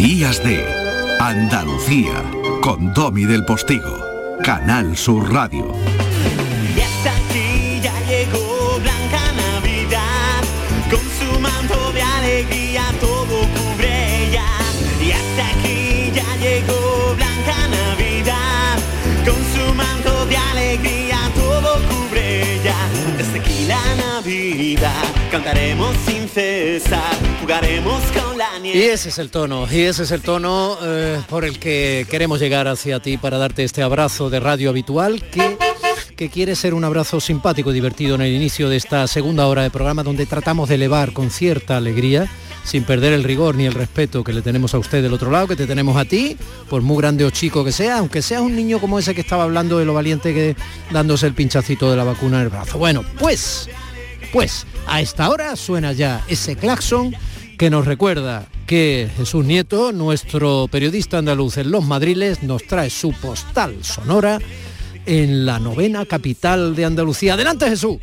Días de Andalucía con Domi del Postigo, Canal Sur Radio. Ya está aquí, ya llegó Blanca Navidad, con su manto de alegría Cantaremos sin cesar, jugaremos con la nieve. Y ese es el tono, y ese es el tono eh, por el que queremos llegar hacia ti para darte este abrazo de radio habitual que, que quiere ser un abrazo simpático y divertido en el inicio de esta segunda hora de programa donde tratamos de elevar con cierta alegría sin perder el rigor ni el respeto que le tenemos a usted del otro lado, que te tenemos a ti, por muy grande o chico que sea, aunque seas un niño como ese que estaba hablando de lo valiente que dándose el pinchacito de la vacuna en el brazo. Bueno, pues, pues, a esta hora suena ya ese claxon que nos recuerda que Jesús Nieto, nuestro periodista andaluz en Los Madriles, nos trae su postal sonora en la novena capital de Andalucía. Adelante Jesús.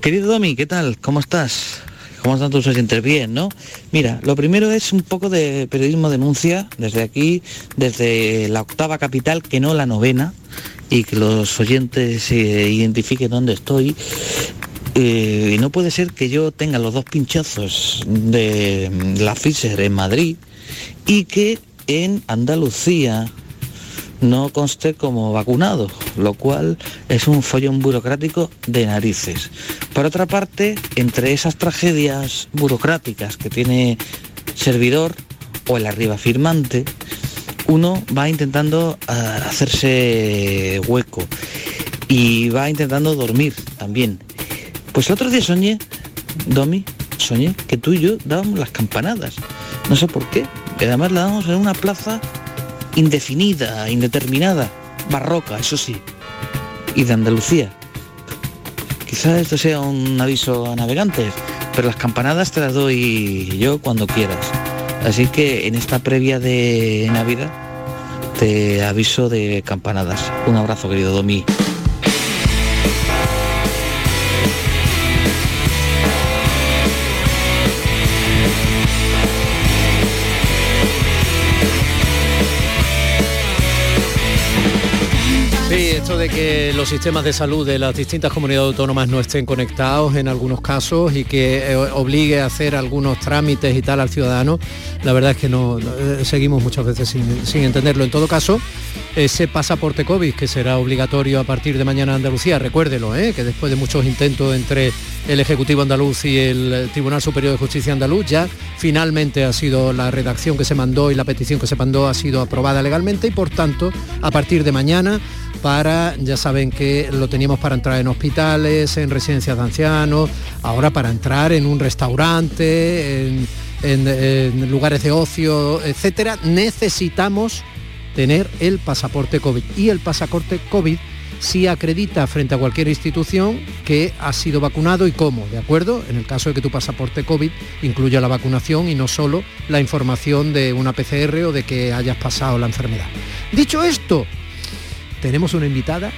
Querido Domi, ¿qué tal? ¿Cómo estás? ¿Cómo están tus oyentes? Bien, ¿no? Mira, lo primero es un poco de periodismo denuncia desde aquí, desde la octava capital, que no la novena, y que los oyentes se identifiquen dónde estoy. Eh, no puede ser que yo tenga los dos pinchazos de la Pfizer en Madrid y que en Andalucía no conste como vacunado, lo cual es un follón burocrático de narices. Por otra parte, entre esas tragedias burocráticas que tiene servidor o el arriba firmante, uno va intentando ah, hacerse hueco y va intentando dormir también. Pues el otro día soñé, Domi, soñé que tú y yo dábamos las campanadas. No sé por qué. Además la damos en una plaza indefinida, indeterminada, barroca, eso sí, y de Andalucía. Quizás esto sea un aviso a navegantes, pero las campanadas te las doy yo cuando quieras. Así que en esta previa de Navidad te aviso de campanadas. Un abrazo, querido Domi. De que los sistemas de salud de las distintas comunidades autónomas no estén conectados en algunos casos y que eh, obligue a hacer algunos trámites y tal al ciudadano, la verdad es que no, eh, seguimos muchas veces sin, sin entenderlo. En todo caso, ese pasaporte COVID que será obligatorio a partir de mañana en Andalucía, recuérdelo, ¿eh? que después de muchos intentos entre el Ejecutivo andaluz y el Tribunal Superior de Justicia andaluz, ya finalmente ha sido la redacción que se mandó y la petición que se mandó ha sido aprobada legalmente y por tanto, a partir de mañana para, ya saben que lo teníamos para entrar en hospitales, en residencias de ancianos, ahora para entrar en un restaurante, en, lugares de ocio, etcétera, necesitamos tener el pasaporte COVID. Y el pasaporte COVID sí acredita frente a cualquier institución que ha sido vacunado y cómo, ¿de acuerdo? En el caso de que tu pasaporte COVID incluya la vacunación y no solo la información de una PCR o de que hayas pasado la enfermedad. Dicho esto, tenemos una invitada.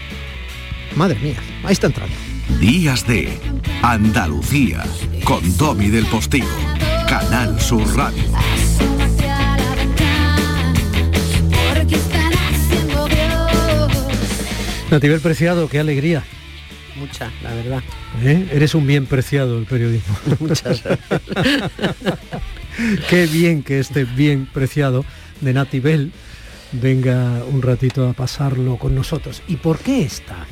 Madre mía, ahí está entrando. Días de Andalucía con Domi del Postigo, Canal Sur Radio. Nativel Preciado, qué alegría. Mucha, la verdad. ¿eh? Eres un bien preciado el periodismo. Muchas qué bien que este bien preciado de Natibel venga un ratito a pasarlo con nosotros. ¿Y por qué está?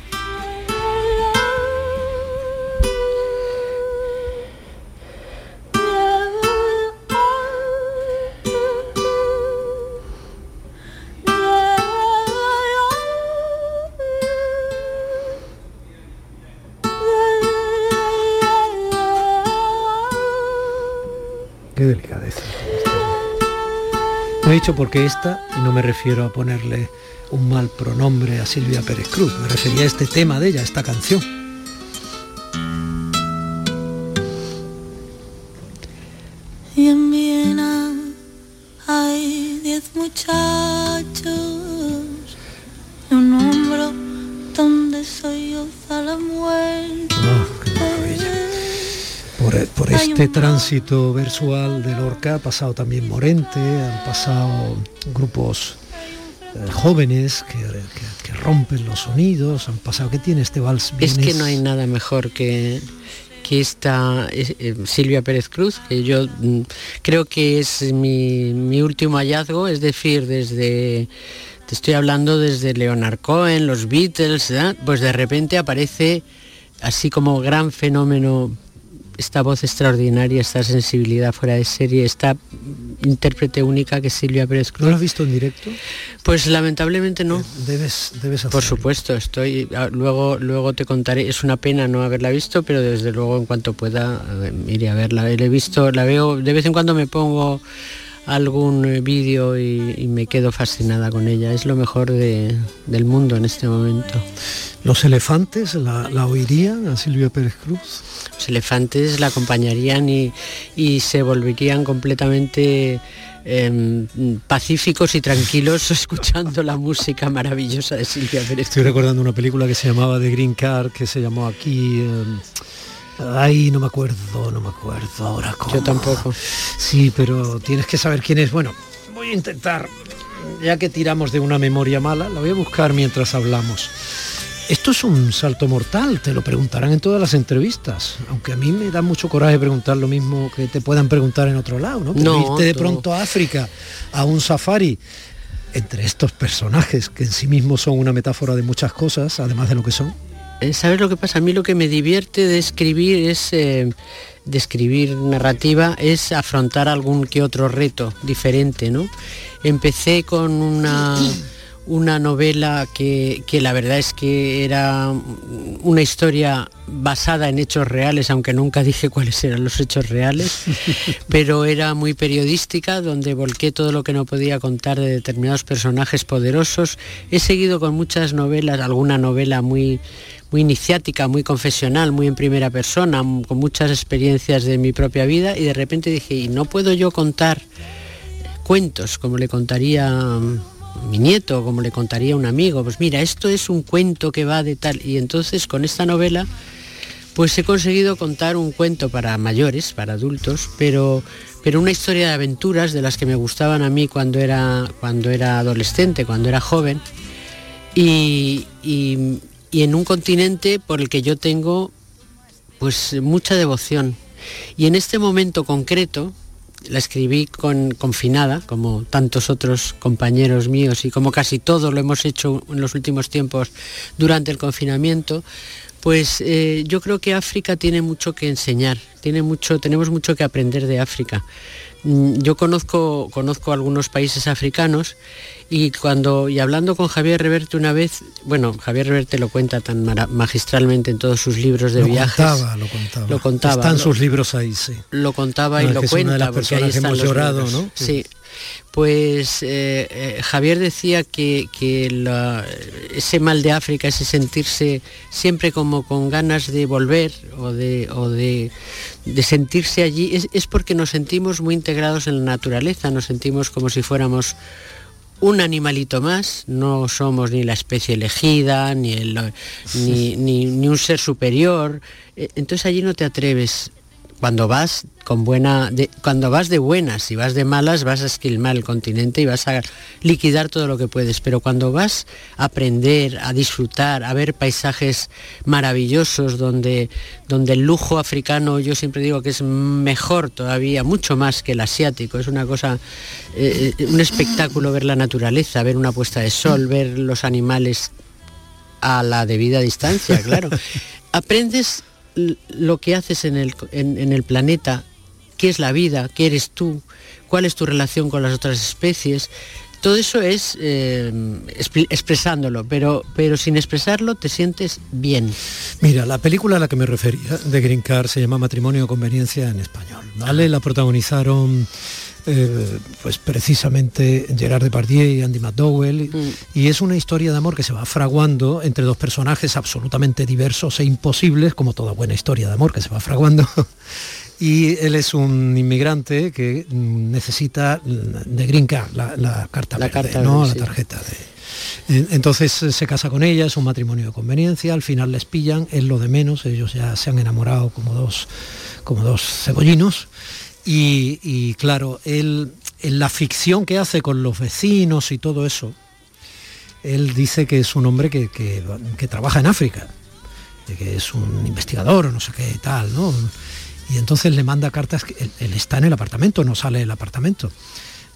Dicho por qué esta y no me refiero a ponerle un mal pronombre a Silvia Pérez Cruz. Me refería a este tema de ella, a esta canción. Tránsito versual de Lorca ha pasado también Morente, han pasado grupos eh, jóvenes que, que- que rompen los sonidos, han pasado. ¿Qué tiene este vals? Es que no hay nada mejor que, que esta eh, eh, Silvia Pérez Cruz, que yo mm, creo que es mi, mi último hallazgo, es decir, desde, te estoy hablando desde Leonard Cohen, los Beatles, ¿eh? pues de repente aparece así como gran fenómeno esta voz extraordinaria, esta sensibilidad fuera de serie, esta intérprete única que es Silvia Pérez ¿No Cruz. lo has visto en directo? Pues lamentablemente no. Debes, debes Por supuesto, estoy ah, luego luego te contaré. Es una pena no haberla visto, pero desde luego en cuanto pueda eh, iré a verla. La he visto, la veo de vez en cuando me pongo algún eh, vídeo y, y me quedo fascinada con ella. Es lo mejor de- del mundo en este momento. ¿Los elefantes la, la oirían a Silvia Pérez Cruz? Los elefantes la acompañarían y, y se volverían completamente em, pacíficos y tranquilos escuchando la música maravillosa de Silvia Pérez. Estoy recordando una película que se llamaba The Green Card, que se llamó aquí... eh, ay, no me acuerdo, no me acuerdo ahora cómo. Yo tampoco. Sí, pero tienes que saber quién es. Bueno, voy a intentar, ya que tiramos de una memoria mala, la voy a buscar mientras hablamos. Esto es un salto mortal, te lo preguntarán en todas las entrevistas, aunque a mí me da mucho coraje preguntar lo mismo que te puedan preguntar en otro lado, ¿no? No, irte de pronto a África, a un safari, entre estos personajes que en sí mismos son una metáfora de muchas cosas, además de lo que son. Eh, ¿Sabes lo que pasa? A mí lo que me divierte de escribir es, eh, escribir narrativa, es afrontar algún que otro reto diferente, ¿no? Empecé con una, una novela que, que la verdad es que era una historia basada en hechos reales, aunque nunca dije cuáles eran los hechos reales, pero era muy periodística, donde volqué todo lo que no podía contar de determinados personajes poderosos. He seguido con muchas novelas, alguna novela muy muy iniciática, muy confesional, muy en primera persona, con muchas experiencias de mi propia vida y de repente dije, ¿y no puedo yo contar cuentos como le contaría mi nieto, como le contaría un amigo? Pues mira, esto es un cuento que va de tal y entonces con esta novela pues he conseguido contar un cuento para mayores, para adultos, pero, pero una historia de aventuras de las que me gustaban a mí cuando era, cuando era adolescente, cuando era joven, y, y- y en un continente por el que yo tengo pues mucha devoción. Y en este momento concreto, la escribí con, confinada, como tantos otros compañeros míos y como casi todo lo hemos hecho en los últimos tiempos durante el confinamiento, pues eh, yo creo que África tiene mucho que enseñar, tiene mucho, tenemos mucho que aprender de África. Mm, Yo conozco, conozco algunos países africanos y cuando y hablando con Javier Reverte una vez, bueno, Javier Reverte lo cuenta tan magistralmente en todos sus libros de lo viajes. contaba, lo contaba. Lo contaba, Están lo- sus libros ahí, sí. lo contaba y lo es una cuenta de las personas ahí que hemos llorado, libros. ¿no? Sí. Pues eh, eh, Javier decía que, que la- ese mal de África, ese sentirse siempre como con ganas de volver o de, o de, de sentirse allí, es, es porque nos sentimos muy integrados en la naturaleza, nos sentimos como si fuéramos un animalito más, no somos ni la especie elegida, ni, el- ni, ni- ni un ser superior. Eh, Entonces allí no te atreves. Cuando vas con buena, de- cuando vas de buenas, si vas de malas, vas a esquilmar el continente y vas a liquidar todo lo que puedes. Pero cuando vas a aprender, a disfrutar, a ver paisajes maravillosos donde, donde el lujo africano, yo siempre digo que es mejor todavía, mucho más que el asiático. Es una cosa, eh, un espectáculo ver la naturaleza, ver una puesta de sol, ver los animales a la debida distancia, claro. Aprendes lo que haces en el, en- en el planeta, qué es la vida, qué eres tú, cuál es tu relación con las otras especies. Todo eso es eh, expresándolo, pero, pero sin expresarlo te sientes bien. Mira, la película a la que me refería de Green se llama Matrimonio o Conveniencia en español. ¿vale? La protagonizaron eh, pues precisamente Gerard Depardieu y Andy McDowell y es una historia de amor que se va fraguando entre dos personajes absolutamente diversos e imposibles, como toda buena historia de amor que se va fraguando. Y él es un inmigrante que mm, necesita mm, de Green Card, la, la carta La verde, carta ¿no? verde, la tarjeta de... Entonces eh, se casa con ella, es un matrimonio de conveniencia, al final les pillan, es lo de menos, ellos ya se han enamorado como dos, como dos cebollinos. Y, claro, él, en la ficción que hace con los vecinos y todo eso, él dice que es un hombre que, que- trabaja en África, que es un investigador no sé qué tal, ¿no? Y entonces le manda cartas, él está en el apartamento, no sale del apartamento.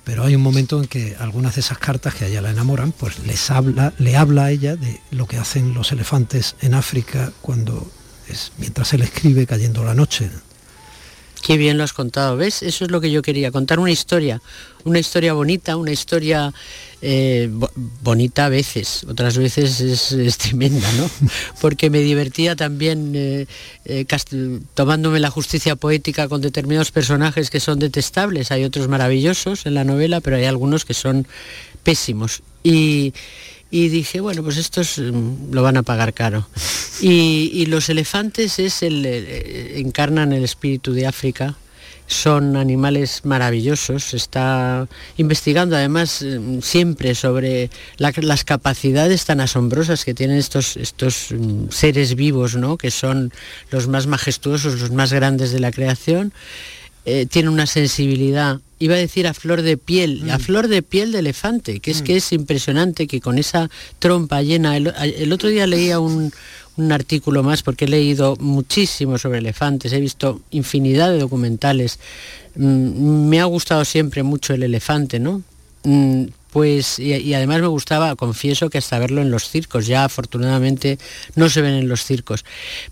Pero hay un momento en que algunas de esas cartas que a ella la enamoran, pues les habla, le habla a ella de lo que hacen los elefantes en África cuando es, mientras él escribe cayendo la noche. Qué bien lo has contado, ¿ves? Eso es lo que yo quería, contar una historia, una historia bonita, una historia eh, bo- bonita a veces, otras veces es, es tremenda, ¿no? Porque me divertía también eh, eh, tomándome la justicia poética con determinados personajes que son detestables, hay otros maravillosos en la novela, pero hay algunos que son pésimos. Y, y dije, bueno, pues estos mm, lo van a pagar caro. Y, los elefantes es el, eh, encarnan el espíritu de África. Son animales maravillosos, está investigando además eh, siempre sobre la- las capacidades tan asombrosas que tienen estos, estos mm, seres vivos, ¿no? que son los más majestuosos, los más grandes de la creación. Eh, tiene una sensibilidad, iba a decir a flor de piel, a flor de piel de elefante, que es que es impresionante que con esa trompa llena, el, el otro día leía un, un artículo más porque he leído muchísimo sobre elefantes, he visto infinidad de documentales, Mm, me ha gustado siempre mucho el elefante, ¿no? Mm, Pues, y, y además me gustaba, confieso que hasta verlo en los circos, ya afortunadamente no se ven en los circos,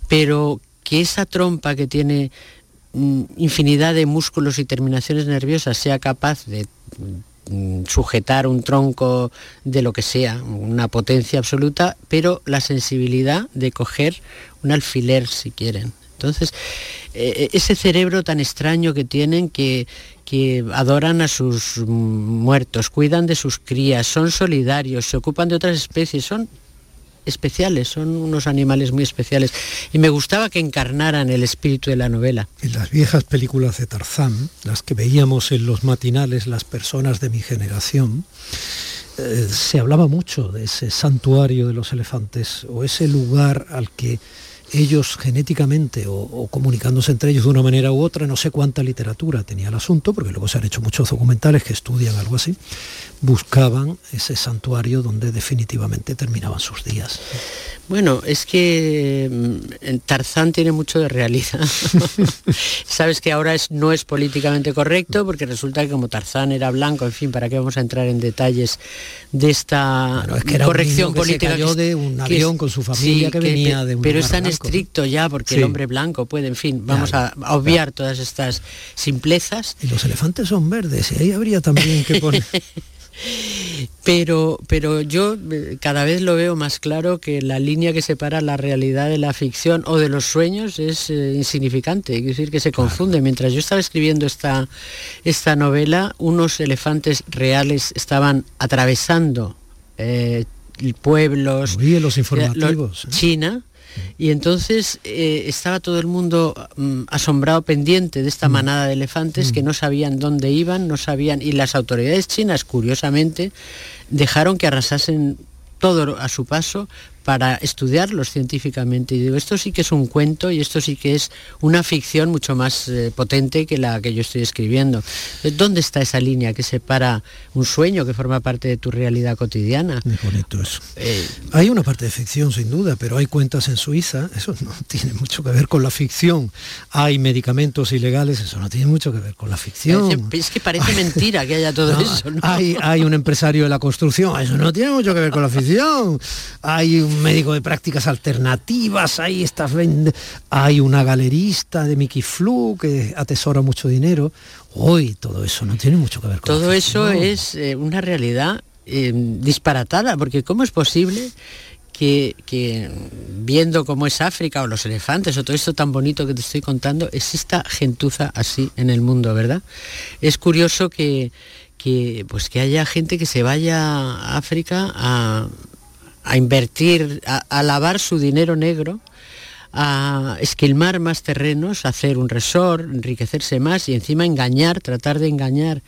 pero que esa trompa que tiene mm, infinidad de músculos y terminaciones nerviosas sea capaz de mm, sujetar un tronco de lo que sea, una potencia absoluta, pero la sensibilidad de coger un alfiler si quieren. Entonces, eh, ese cerebro tan extraño que tienen que, que adoran a sus mm, muertos, cuidan de sus crías, son solidarios, se ocupan de otras especies, son especiales, son unos animales muy especiales. Y me gustaba que encarnaran el espíritu de la novela. En las viejas películas de Tarzán, las que veíamos en los matinales las personas de mi generación, eh, se hablaba mucho de ese santuario de los elefantes o ese lugar al que ellos genéticamente o, comunicándose entre ellos de una manera u otra, no sé cuánta literatura tenía el asunto, porque luego se han hecho muchos documentales que estudian algo así, buscaban ese santuario donde definitivamente terminaban sus días. Bueno, es que mm, Tarzán tiene mucho de realidad. Sabes que ahora es, no es políticamente correcto porque resulta que como Tarzán era blanco, en fin, ¿para qué vamos a entrar en detalles de esta bueno, es que era corrección que política? Se cayó de un avión es, con su familia sí, que, venía de un Pero es tan blanco, estricto ya porque sí. el hombre blanco puede, en fin, vamos claro, a, a, obviar claro. todas estas simplezas. Y los elefantes son verdes y ahí habría también que poner... pero, pero yo eh, cada vez lo veo más claro que la línea que separa la realidad de la ficción o de los sueños es eh, insignificante, es decir, que se confunde. Mientras yo estaba escribiendo esta, esta novela, unos elefantes reales estaban atravesando eh, pueblos, los informativos, los, China, y entonces eh, estaba todo el mundo mm, asombrado, pendiente de esta manada de elefantes mm. que no sabían dónde iban, no sabían, y las autoridades chinas, curiosamente, dejaron que arrasasen todo a su paso para estudiarlos científicamente. Y digo, esto sí que es un cuento y esto sí que es una ficción mucho más eh, potente que la que yo estoy escribiendo. ¿Dónde está esa línea que separa un sueño que forma parte de tu realidad cotidiana? Muy bonito eso. Eh, hay una parte de ficción sin duda, pero hay cuentas en Suiza, eso no tiene mucho que ver con la ficción. Hay medicamentos ilegales, eso no tiene mucho que ver con la ficción. Es que parece mentira que haya todo no, eso. ¿no? Hay, hay un empresario de la construcción, eso no tiene mucho que ver con la ficción. Hay un médico de prácticas alternativas, hay estas hay una galerista de Mickey Flu que atesora mucho dinero. Hoy todo eso no tiene mucho que ver con Todo eso es eh, una realidad eh, disparatada, porque ¿cómo es posible que, que, viendo cómo es África o los elefantes o todo esto tan bonito que te estoy contando, exista gentuza así en el mundo, ¿verdad? Es curioso que, que, pues que haya gente que se vaya a África a, a invertir, a, lavar su dinero negro, a esquilmar más terrenos, a hacer un resort, enriquecerse más y encima engañar, tratar de engañar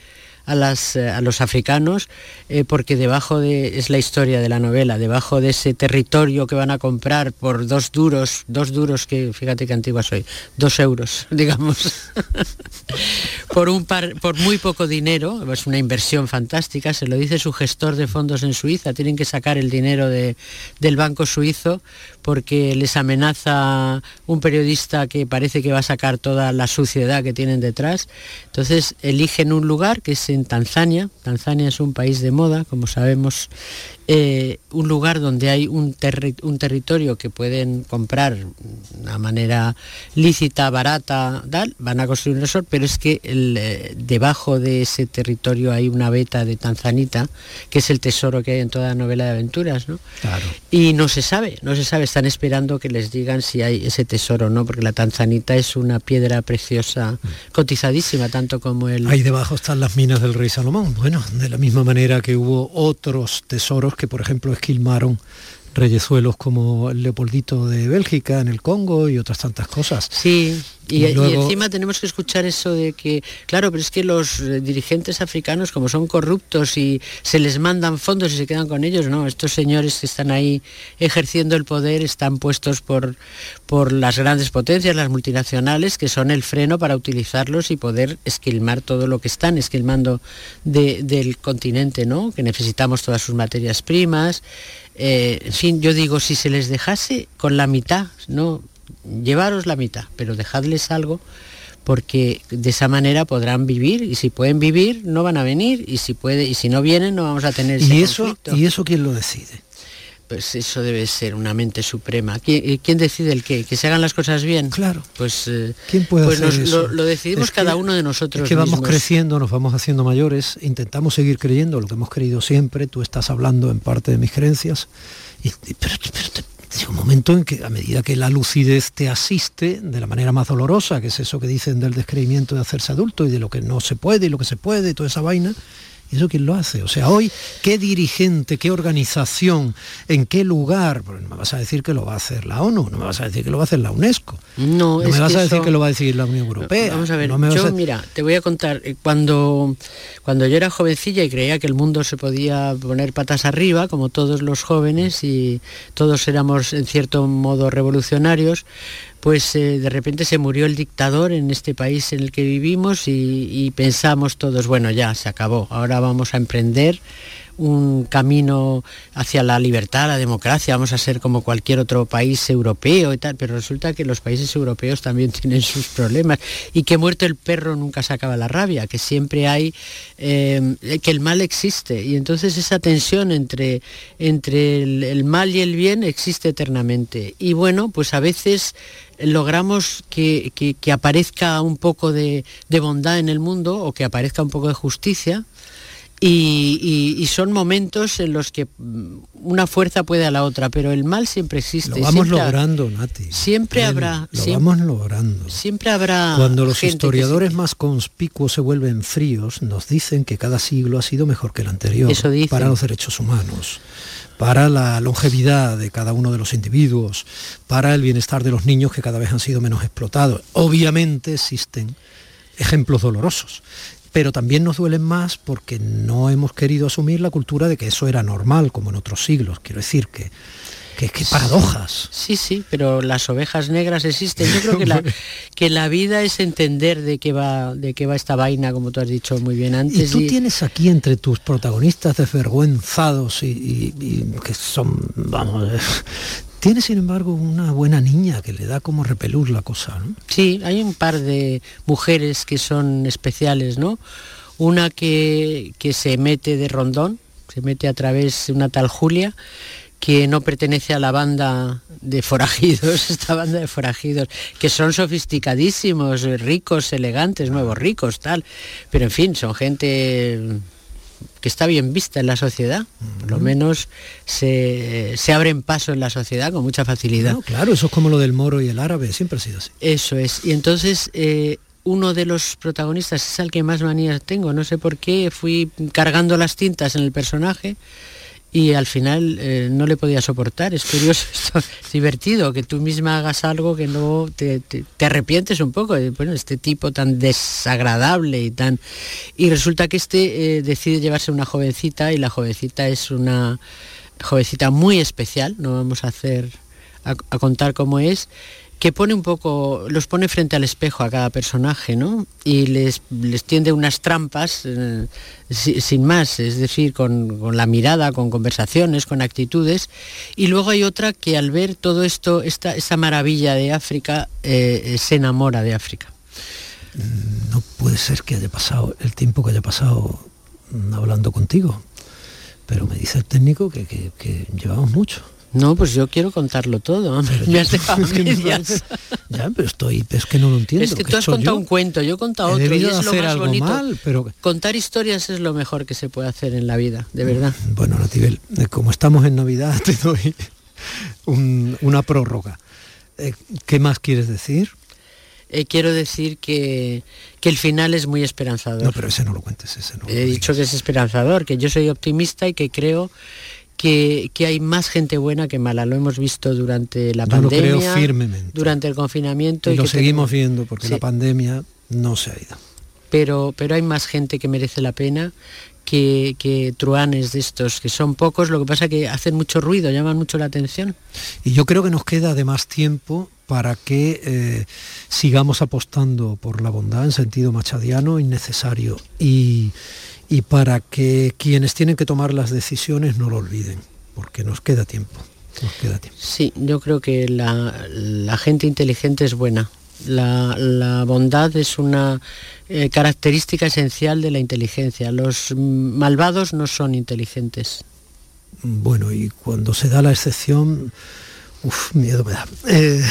eh, a los africanos, eh, porque debajo de, es la historia de la novela, debajo de ese territorio que van a comprar por dos duros, dos duros que, fíjate qué antigua soy, dos euros, digamos, por, un par, por muy poco dinero, es una inversión fantástica, se lo dice su gestor de fondos en Suiza, tienen que sacar el dinero de- del banco suizo porque les amenaza un periodista que parece que va a sacar toda la suciedad que tienen detrás. Entonces eligen un lugar que es en Tanzania. Tanzania es un país de moda, como sabemos, eh, un lugar donde hay un, terri- un territorio que pueden comprar de una manera lícita, barata, tal, van a construir un resort, pero es que el, eh, debajo de ese territorio hay una veta de Tanzanita, que es el tesoro que hay en toda novela de aventuras, ¿no? Claro. Y no se sabe, no se sabe, están esperando que les digan si hay ese tesoro o no, porque la tanzanita es una piedra preciosa, cotizadísima, tanto como el... Ahí debajo están las minas del rey Salomón. Bueno, de la misma manera que hubo otros tesoros que, por ejemplo, esquilmaron reyezuelos como el Leopoldito de Bélgica en el Congo y otras tantas cosas. Sí, y, Y y luego- encima tenemos que escuchar eso de que, claro, pero es que los eh, dirigentes africanos, como son corruptos y se les mandan fondos y se quedan con ellos, no, estos señores que están ahí ejerciendo el poder están puestos por, por las grandes potencias, las multinacionales, que son el freno para utilizarlos y poder esquilmar todo lo que están esquilmando de- del continente, ¿no? Que necesitamos todas sus materias primas. Eh, en fin, yo digo, si se les dejase con la mitad, ¿no? Llevaros la mitad, pero dejadles algo porque de esa manera podrán vivir y si pueden vivir no van a venir y si puede y si no vienen no vamos a tener ese ¿Y eso, conflicto. ¿Y eso quién lo decide? Pues eso debe ser una mente suprema. ¿Quién, eh, quién decide el qué? ¿Que se hagan las cosas bien? Claro. Pues, eh, ¿Quién puede pues hacer nos- eso? Lo, lo decidimos Es que- cada uno de nosotros Es que vamos creciendo, nos vamos haciendo mayores, intentamos seguir creyendo lo que hemos creído siempre, tú estás hablando en parte de mis creencias, y, pero, llega un momento en que a medida que la lucidez te asiste de la manera más dolorosa, que es eso que dicen del descreimiento de hacerse adulto y de lo que no se puede y lo que se puede y toda esa vaina, ¿y eso quién lo hace? O sea, hoy, ¿qué dirigente, qué organización, en qué lugar? No me vas a decir que lo va a hacer la ONU, no me vas a decir que lo va a hacer la UNESCO, No, no es me vas que a decir eso- que lo va a decir la Unión Europea. Vamos a ver, no me vas yo a- mira, te voy a contar, eh, cuando, cuando yo era jovencilla y creía que el mundo se podía poner patas arriba, como todos los jóvenes, y todos éramos en cierto modo revolucionarios, pues eh, de repente se murió el dictador en este país en el que vivimos y, y pensamos todos, bueno, ya se acabó, ahora vamos a emprender un camino hacia la libertad, la democracia, vamos a ser como cualquier otro país europeo y tal, pero resulta que los países europeos también tienen sus problemas y que muerto el perro nunca se acaba la rabia, que siempre hay, eh, que el mal existe y entonces esa tensión entre, entre el, mal y el bien existe eternamente. Y bueno, pues a veces logramos que, que- aparezca un poco de bondad en el mundo o que aparezca un poco de justicia y, y- y son momentos en los que mm, una fuerza puede a la otra, pero el mal siempre existe. Lo vamos siempre logrando, Nati. siempre habrá- Lo siem- vamos logrando. Siempre habrá. Cuando los historiadores más conspicuos se vuelven fríos, nos dicen que cada siglo ha sido mejor que el anterior Eso dicen. para los derechos humanos, para la longevidad de cada uno de los individuos, para el bienestar de los niños que cada vez han sido menos explotados. Obviamente existen ejemplos dolorosos, pero también nos duelen más porque no hemos querido asumir la cultura de que eso era normal, como en otros siglos. Quiero decir que, que, que paradojas. Sí, sí, pero las ovejas negras existen. Yo creo que la, que la vida es entender de qué va, de qué va esta vaina, como tú has dicho muy bien Y antes. tú y- tienes aquí entre tus protagonistas desvergüenzados y, y- y que son, vamos, tienes sin embargo una buena niña que le da como repelús la cosa, ¿no? Sí, hay un par de mujeres que son especiales, ¿no? Una que, que se mete de rondón, se mete a través de una tal Julia, que no pertenece a la banda de forajidos, esta banda de forajidos, que son sofisticadísimos, ricos, elegantes, nuevos ricos, tal. Pero en fin, son gente que está bien vista en la sociedad, por lo menos se, se abren paso en la sociedad con mucha facilidad. No, claro, eso es como lo del moro y el árabe, siempre ha sido así. Eso es. Y entonces eh, uno de los protagonistas es al que más manías tengo. No sé por qué fui cargando las tintas en el personaje y al final eh, no le podía soportar. Es curioso, es divertido, que tú misma hagas algo que no te, te- te arrepientes un poco. Bueno, este tipo tan desagradable y tan... Y resulta que este eh, decide llevarse una jovencita y la jovencita es una jovencita muy especial, no vamos a hacer a contar cómo es, que pone un poco, los pone frente al espejo a cada personaje, ¿no? Y les, les tiende unas trampas eh, si- sin más, es decir, con, con la mirada, con conversaciones, con actitudes. Y luego hay otra que al ver todo esto, esta, esa maravilla de África, eh, eh, se enamora de África. No puede ser que haya pasado el tiempo que haya pasado mm, hablando contigo. Pero me dice el técnico que- que llevamos mucho. No, pues yo quiero contarlo todo. Me has dejado Es que medias. Ya, pero estoy, es que no lo entiendo. Es que ¿qué tú has contado yo? un cuento, yo he contado He otro y es lo más algo bonito. mal, pero Contar historias es lo mejor que se puede hacer en la vida, de verdad. Bueno, Natibel, eh, como estamos en Navidad, te doy un- una prórroga. Eh, ¿Qué más quieres decir? Eh, quiero decir que, que el final es muy esperanzador. No, pero ese no lo cuentes, ese no. He dicho que es esperanzador, que yo soy optimista y que creo que, que hay más gente buena que mala. Lo hemos visto durante la Yo lo pandemia, creo firmemente. durante el confinamiento. Y lo seguimos tenemos- viendo porque Sí. la pandemia no se ha ido. pero, pero hay más gente que merece la pena que, que truanes de estos, que son pocos, lo que pasa que hacen mucho ruido, llaman mucho la atención. Y yo creo que nos queda además tiempo para que eh, sigamos apostando por la bondad en sentido machadiano innecesario y, y para que quienes tienen que tomar las decisiones no lo olviden, porque nos queda tiempo. Nos queda tiempo. Sí, yo creo que la, la gente inteligente es buena. La, la bondad es una eh, característica esencial de la inteligencia. Los malvados no son inteligentes. Bueno, y cuando se da la excepción, uff, miedo me da. Eh,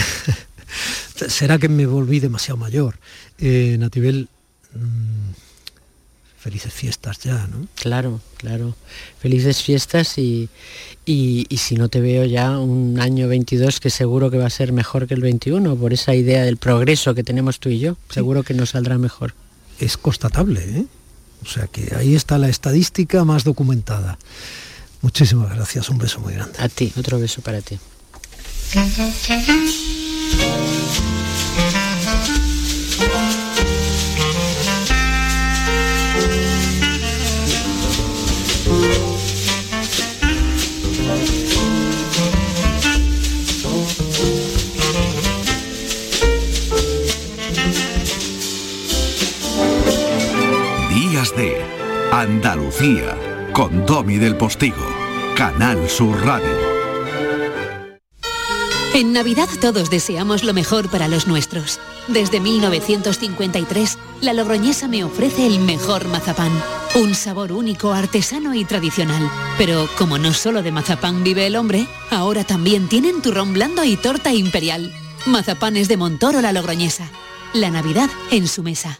Será que me volví demasiado mayor. Eh, Natibel, mm, felices fiestas ya, ¿no? Claro, claro. Felices fiestas y, y, y si no te veo ya un año 22 que seguro que va a ser mejor que el 21 por esa idea del progreso que tenemos tú y yo. Seguro que nos saldrá mejor. Es constatable, ¿eh? O sea que ahí está la estadística más documentada. Muchísimas gracias, un beso muy grande. A ti, otro beso para ti. Andalucía con Domi del Postigo, Canal Sur Radio. En Navidad todos deseamos lo mejor para los nuestros. Desde 1953, la Logroñesa me ofrece el mejor mazapán. Un sabor único, artesano y tradicional. Pero como no solo de mazapán vive el hombre, ahora también tienen turrón blando y torta imperial. Mazapanes de Montoro la Logroñesa. La Navidad en su mesa.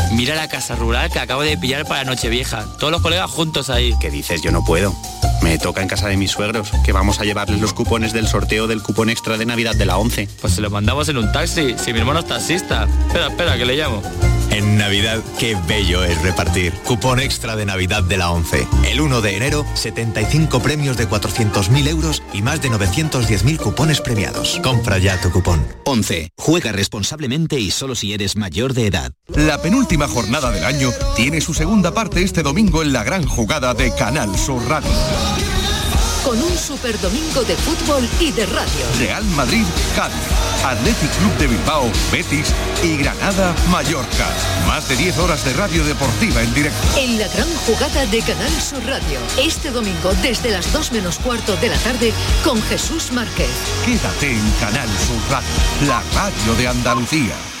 mira la casa rural que acabo de pillar para Nochevieja. Todos los colegas juntos ahí. ¿Qué dices? Yo no puedo. Me toca en casa de mis suegros, que vamos a llevarles los cupones del sorteo del cupón extra de Navidad de la 11. Pues se lo mandamos en un taxi, si mi hermano es taxista. Espera, espera, que le llamo. En Navidad, qué bello es repartir. Cupón extra de Navidad de la 11. El 1 de enero, 75 premios de 400.000 euros y más de 910.000 cupones premiados. Compra ya tu cupón. 11. Juega responsablemente y solo si eres mayor de edad. La penúltima jornada del año tiene su segunda parte este domingo en la gran jugada de Canal Sur Radio. Con un super domingo de fútbol y de radio. Real Madrid, Cádiz, Athletic Club de Bilbao, Betis y Granada, Mallorca. Más de 10 horas de radio deportiva en directo. En la gran jugada de Canal Sur Radio. Este domingo desde las 2 menos cuarto de la tarde con Jesús Márquez. Quédate en Canal Sur Radio, la radio de Andalucía.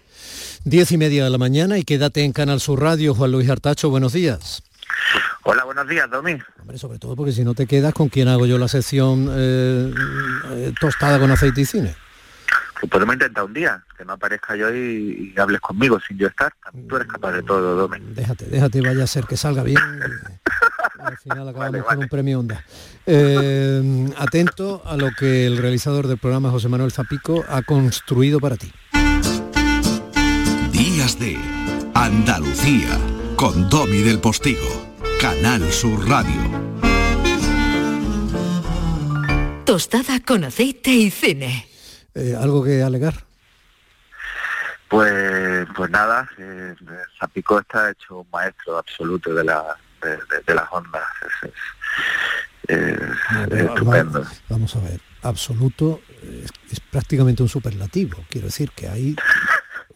Diez y media de la mañana y quédate en Canal Sur Radio. Juan Luis Artacho, buenos días. Hola, buenos días, Domi. Hombre, sobre todo porque si no te quedas, ¿con quién hago yo la sección eh, eh, tostada con aceite y cine? Pues podemos intentar un día, que no aparezca yo y, y hables conmigo sin yo estar. Tú eres capaz de todo, Domi. Déjate, déjate, vaya a ser que salga bien. al final acabamos con un premio Onda. Eh, atento a lo que el realizador del programa, José Manuel Zapico, ha construido para ti. Días de Andalucía con Domi del Postigo. Canal Sur Radio. Tostada con aceite y cine. Eh, ¿Algo que alegar? Pues, pues nada, eh, Zapico está hecho un maestro absoluto de, la, de, de- de las ondas. Es, es- es- es estupendo. Va- Vamos a ver, absoluto es, es prácticamente un superlativo. Quiero decir que hay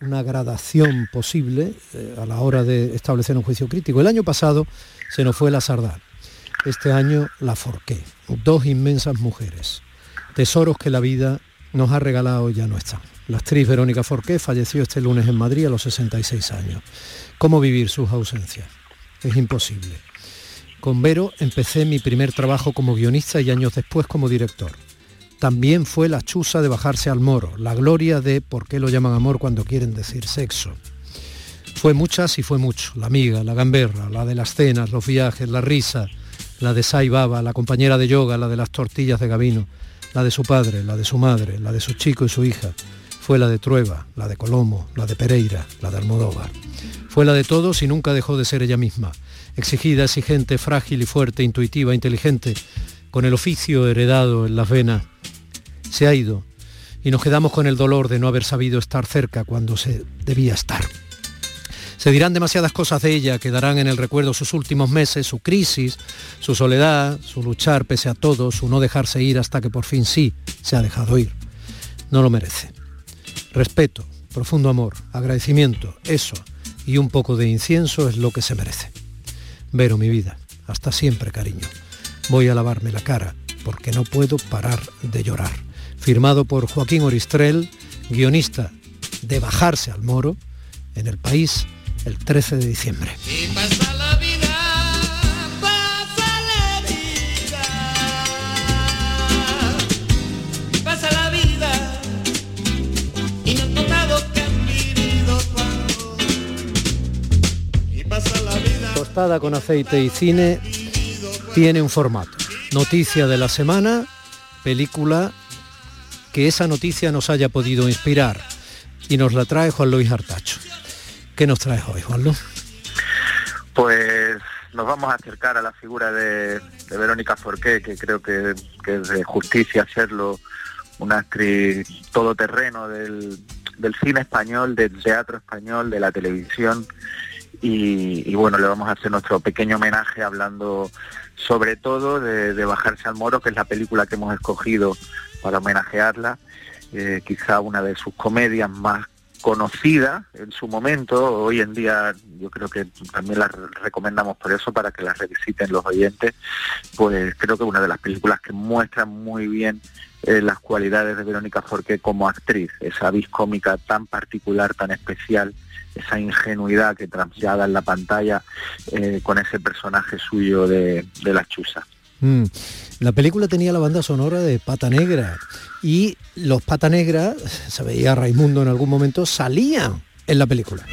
una gradación posible eh, a la hora de establecer un juicio crítico. El año pasado se nos fue la Sardá. Este año la Forqué. Dos inmensas mujeres. Tesoros que la vida nos ha regalado y ya no están. La actriz Verónica Forqué falleció este lunes en Madrid a los 66 años. ¿Cómo vivir sus ausencias? Es imposible. Con Vero empecé mi primer trabajo como guionista y años después como director. También fue la chusa de bajarse al moro, la gloria de por qué lo llaman amor cuando quieren decir sexo. Fue muchas y fue mucho, la amiga, la gamberra, la de las cenas, los viajes, la risa, la de Sai Baba, la compañera de yoga, la de las tortillas de Gavino, la de su padre, la de su madre, la de su chico y su hija. Fue la de Trueba, la de Colomo, la de Pereira, la de Almodóvar. Fue la de todos y nunca dejó de ser ella misma. Exigida, exigente, frágil y fuerte, intuitiva, inteligente, con el oficio heredado en las venas. Se ha ido y nos quedamos con el dolor de no haber sabido estar cerca cuando se debía estar. Se dirán demasiadas cosas de ella, quedarán en el recuerdo sus últimos meses, su crisis, su soledad, su luchar pese a todo, su no dejarse ir hasta que por fin sí se ha dejado ir. No lo merece. Respeto, profundo amor, agradecimiento, eso y un poco de incienso es lo que se merece. Vero, mi vida, hasta siempre, cariño. Voy a lavarme la cara porque no puedo parar de llorar. Firmado por Joaquín Oristrel, guionista de Bajarse al Moro, en el país el 13 de diciembre. Y pasa la vida, pasa la vida. Y pasa la vida. Y no he notado que han vivido tu amor. Y pasa Espada con aceite y cine tiene un formato. Noticia de la semana, película que esa noticia nos haya podido inspirar. Y nos la trae Juan Luis Artacho. ¿Qué nos traes hoy, Juan Luis? Pues nos vamos a acercar a la figura de, Verónica Forqué, que creo que, es de justicia hacerlo, una actriz todoterreno del, cine español, del teatro español, de la televisión. Y bueno, le vamos a hacer nuestro pequeño homenaje hablando sobre todo de, Bajarse al Moro, que es la película que hemos escogido para homenajearla, eh, quizá una de sus comedias más conocida en su momento, hoy en día yo creo que también la re- recomendamos por eso, para que la revisiten los oyentes, pues creo que una de las películas que muestran muy bien eh, las cualidades de Verónica Forqué como actriz, esa vis cómica tan particular, tan especial, esa ingenuidad que traslada en la pantalla eh, con ese personaje suyo de, de la chusa. Mm. La película tenía la banda sonora de Pata Negra y los Pata Negra, se veía a Raimundo en algún momento, salían en la película.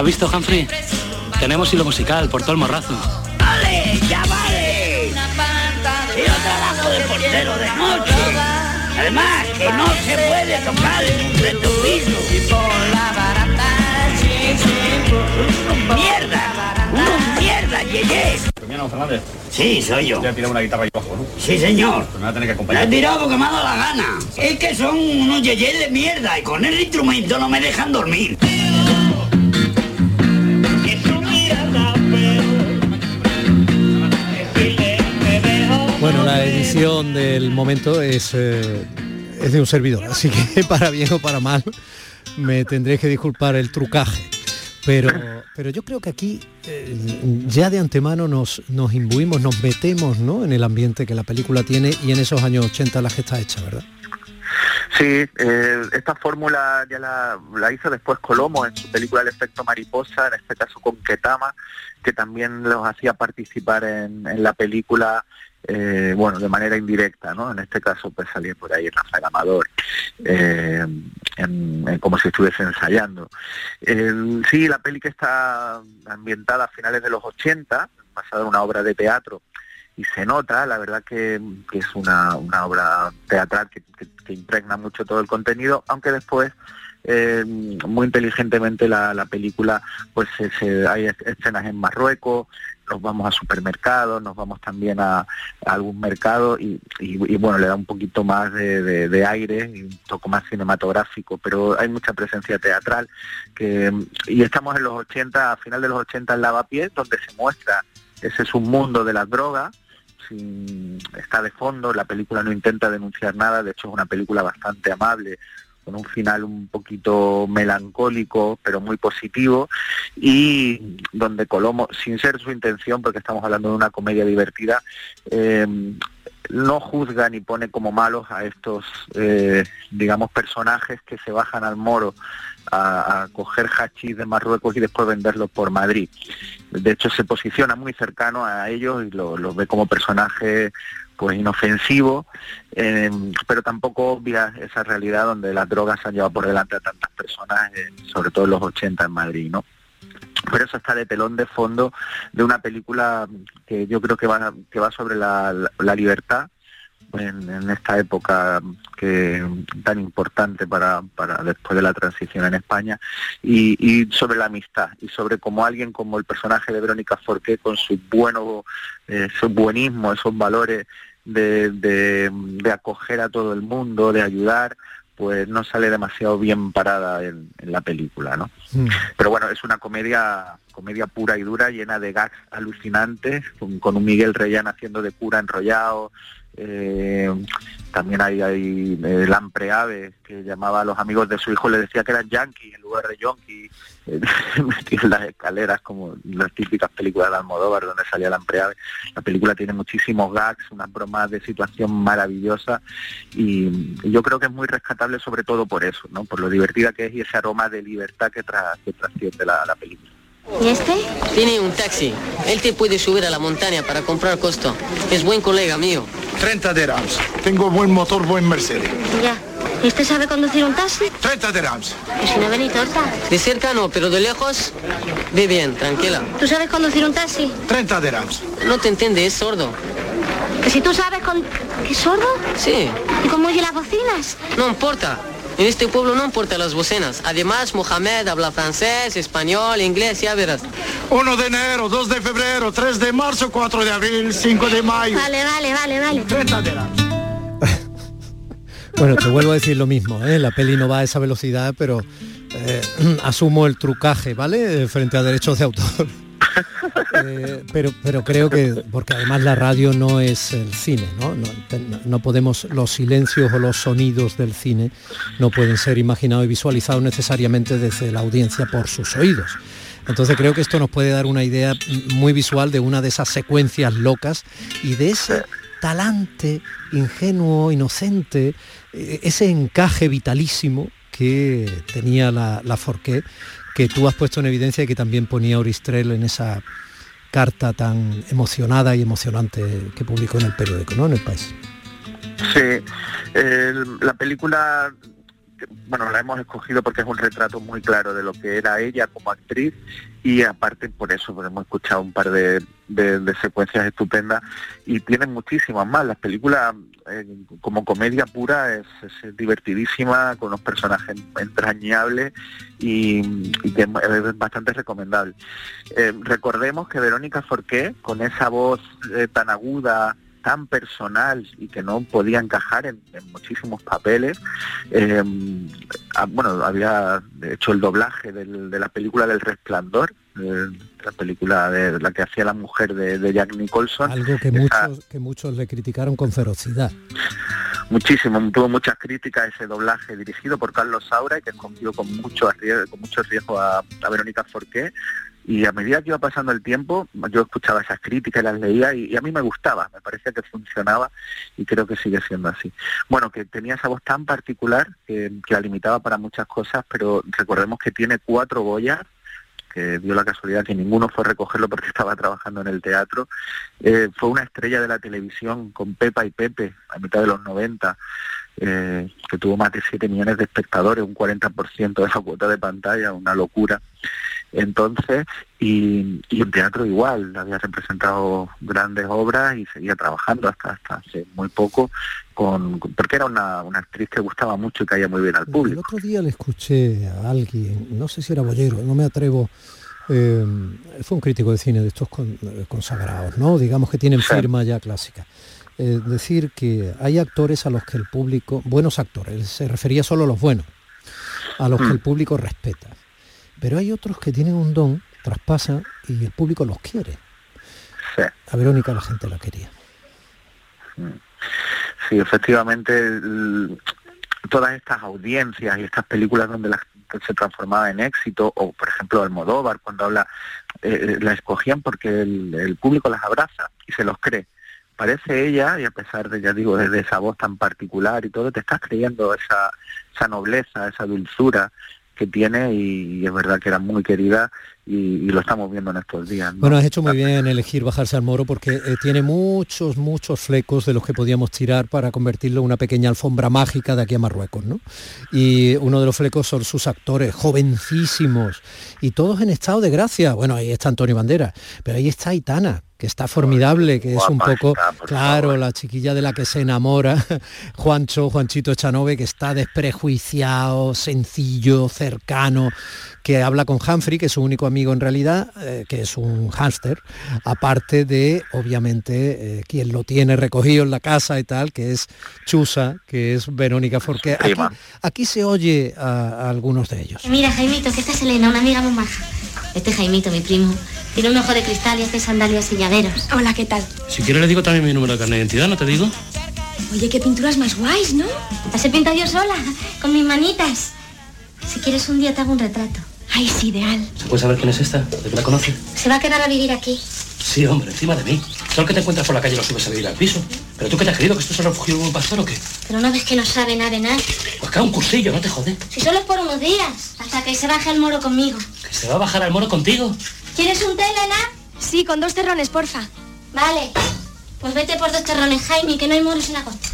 ¿Has visto, Humphrey? Tenemos hilo musical por todo el morrazo. ¡Vale! ¡Ya vale! Yo trabajo de portero de Además, que no se puede tocar en un retrovisor. ¡Mierda! ¡Unos mierda, Yeye! Terminado, Fernández. Sí, soy yo. Ya tirado una guitarra ahí abajo, ¿no? Sí, señor. Pues me va a tener que La acompañar. he tirado porque me ha dado la gana. Es que son unos yeyes de mierda y con el instrumento no me dejan dormir. Edición del momento es, eh, es de un servidor, así que para bien o para mal me tendréis que disculpar el trucaje. Pero, pero yo creo que aquí eh, ya de antemano nos, nos imbuimos, nos metemos ¿no? en el ambiente que la película tiene y en esos años 80 las que está hecha, ¿verdad? Sí, eh, esta fórmula ya la, la hizo después Colomo en su película El efecto mariposa, en este caso con Ketama, que también los hacía participar en la película, eh, bueno, de manera indirecta, ¿no? En este caso pues salía por ahí Rafael Amador, eh, en- como si estuviese ensayando. Sí, la peli que está ambientada a finales de los 80, basada en una obra de teatro, y se nota, la verdad que, es una, una obra teatral que, que- impregna mucho todo el contenido, aunque después eh, muy inteligentemente la, la película, pues se- se- hay es- escenas en Marruecos, nos vamos a supermercados, nos vamos también a, algún mercado y, bueno, le da un poquito más de, aire y un poco más cinematográfico, pero hay mucha presencia teatral que, y estamos en los 80, a final de los 80 en Lavapiés, donde se muestra ese submundo de las drogas, está de fondo, la película no intenta denunciar nada, de hecho es una película bastante amable, con un final un poquito melancólico, pero muy positivo, y donde Colomo, sin ser su intención, porque estamos hablando de una comedia divertida, eh, no juzga ni pone como malos a estos, eh, digamos, personajes que se bajan al moro a, coger hachís de Marruecos y después venderlo por Madrid. De hecho, se posiciona muy cercano a ellos y lo, lo ve como personaje pues inofensivo, eh, pero tampoco obvia esa realidad donde las drogas han llevado por delante a tantas personas, eh, sobre todo en los 80 en Madrid, ¿no? pero eso está de telón de fondo de una película que yo creo que va, que va sobre la, libertad en, esta época que tan importante para, después de la transición en España y, y sobre la amistad y sobre cómo alguien como el personaje de Verónica Forqué con su bueno eh, su buenismo esos valores de, de, de acoger a todo el mundo de ayudar pues no sale demasiado bien parada en, en la película no pero bueno, es una comedia comedia pura y dura, llena de gags alucinantes, con, con un Miguel Reyán haciendo de cura enrollado. Eh, también hay, hay eh, Lampre Ave, que llamaba a los amigos de su hijo, le decía que eran yankees en lugar de yonki, eh, metido en las escaleras como las típicas películas de Almodóvar donde salía Lampre Ave. La película tiene muchísimos gags, unas bromas de situación maravillosas y, yo creo que es muy rescatable sobre todo por eso, ¿no? por lo divertida que es y ese aroma de libertad que, tra- que trasciende la película. ¿Y este? Tiene un taxi. Él te puede subir a la montaña para comprar costo. Es buen colega mío. 30 dirhams. Tengo buen motor, buen Mercedes. Ya. ¿Y usted sabe conducir un taxi? 30 dirhams. ¿Y si no ven ni torta? De cerca no, pero de lejos, ve bien, tranquila. ¿Tú sabes conducir un taxi? 30 dirhams. No te entiende, es sordo. ¿Que si tú sabes con... ¿Qué sordo? Sí, ¿Y cómo oye las bocinas? no importa. En este pueblo no importa las bocinas. Además, Mohamed habla francés, español, inglés, ya verás. 1 de enero, 2 de febrero, 3 de marzo, 4 de abril, 5 de mayo. Vale, vale, vale, vale. 30 dirhams. Bueno, te vuelvo a decir lo mismo, ¿eh? la peli no va a esa velocidad, pero eh, asumo el trucaje, ¿vale? Eh, Frente a derechos de autor. Eh, pero, pero creo que, porque además la radio no es el cine, ¿no? Podemos, los silencios o los sonidos del cine no pueden ser imaginados y visualizados necesariamente desde la audiencia por sus oídos. Entonces creo que esto nos puede dar una idea muy visual de una de esas secuencias locas y de ese talante ingenuo, inocente, eh, ese encaje vitalísimo que tenía la, la Forqué, que tú has puesto en evidencia y que también ponía Oristrel en esa carta tan emocionada y emocionante que publicó en el periódico, ¿no? En el país. Sí, la película, bueno, la hemos escogido porque es un retrato muy claro de lo que era ella como actriz y aparte por eso pues, hemos escuchado un par de, de- secuencias estupendas y tienen muchísimas más. La película eh, como comedia pura es, divertidísima, con unos personajes entrañables y, que es bastante recomendable. Eh, recordemos que Verónica Forqué, con esa voz eh, tan aguda, tan personal y que no podía encajar en, muchísimos papeles, ah, bueno, había hecho el doblaje de la película del Resplandor, la película de la que hacía la mujer de, de Jack Nicholson. Algo que Esa- muchos, que muchos le criticaron con ferocidad. Muchísimo, tuvo muchas críticas ese doblaje dirigido por Carlos Saura y que escogió con mucho arriesgo, con mucho riesgo a, a Verónica Forqué. Y a medida que iba pasando el tiempo, yo escuchaba esas críticas y las leía y, y a mí me gustaba, me parecía que funcionaba y creo que sigue siendo así. Bueno, que tenía esa voz tan particular que, que la limitaba para muchas cosas, pero recordemos que tiene cuatro Goyas, que dio la casualidad que ninguno fue a recogerlo porque estaba trabajando en el teatro. Eh, fue una estrella de la televisión con Pepa y Pepe a mitad de los 90, eh, que tuvo más de 7 millones de espectadores, un 40% de la cuota de pantalla, una locura. Entonces, y, y en teatro igual, había representado grandes obras y seguía trabajando hasta, hasta hace muy poco, con, porque era una, una actriz que gustaba mucho y caía muy bien al El público. otro día le escuché a alguien, no sé si era Bollero, no me atrevo, eh, fue un crítico de cine de estos con- eh, consagrados, ¿no? Digamos que tienen firma ya clásica. Eh, decir que hay actores a los que el público, buenos actores, se refería solo a los buenos, a los que el público respeta. Pero hay otros que tienen un don, traspasa y el público los quiere. A Verónica la gente la quería. Sí, efectivamente, el- todas estas audiencias y estas películas donde las que se transformaba en éxito, o por ejemplo Almodóvar cuando habla, eh, la escogían porque el, el público las abraza y se los cree. Parece ella, y a pesar de, ya digo, de, de esa voz tan particular y todo, te estás creyendo esa, esa nobleza, esa dulzura que tiene y, es verdad que era muy querida y, lo estamos viendo en estos días. ¿no? Bueno, has hecho muy bien en elegir bajarse al moro porque eh, tiene muchos, muchos flecos de los que podíamos tirar para convertirlo en una pequeña alfombra mágica de aquí a Marruecos, ¿no? Y uno de los flecos son sus actores, jovencísimos, y todos en estado de gracia. Bueno, ahí está Antonio Bandera, pero ahí está Aitana, que está formidable, que es un poco, claro, la chiquilla de la que se enamora, Juancho, Juanchito Echanove, que está desprejuiciado, sencillo, cercano, que habla con Humphrey, que es su único amigo en realidad, eh, que es un hámster, aparte de, obviamente, eh, quien lo tiene recogido en la casa y tal, que es Chusa, que es Verónica Forqué. Aquí, se oye a, a algunos de ellos. Mira, Jaimito, que esta es Elena, una amiga muy maja. Este Jaimito, mi primo, tiene un ojo de cristal y hace sandalias y llaveros. Hola, ¿qué tal? Si quieres le digo también mi número de carnet de identidad, ¿no te digo? Oye, qué pinturas más guays, ¿no? Las he pintado yo sola, con mis manitas. Si quieres un día te hago un retrato. Ay, sí, ideal. ¿Se puede saber quién es esta? ¿De qué la conoce? Se va a quedar a vivir aquí. Sí, hombre, encima de mí. Solo que te encuentras por la calle y lo subes a vivir al piso. ¿Pero tú qué te has creído? ¿Que esto es un refugio de un pastor o qué? Pero no ves que no sabe nada de nada. Pues cae un cursillo, no te jode. Si solo es por unos días, hasta que se baje el moro conmigo. Que se va a bajar al moro contigo. ¿Quieres un té, Elena? Sí, con dos terrones, porfa. Vale. Pues vete por dos terrones, Jaime, que no hay moros en la costa.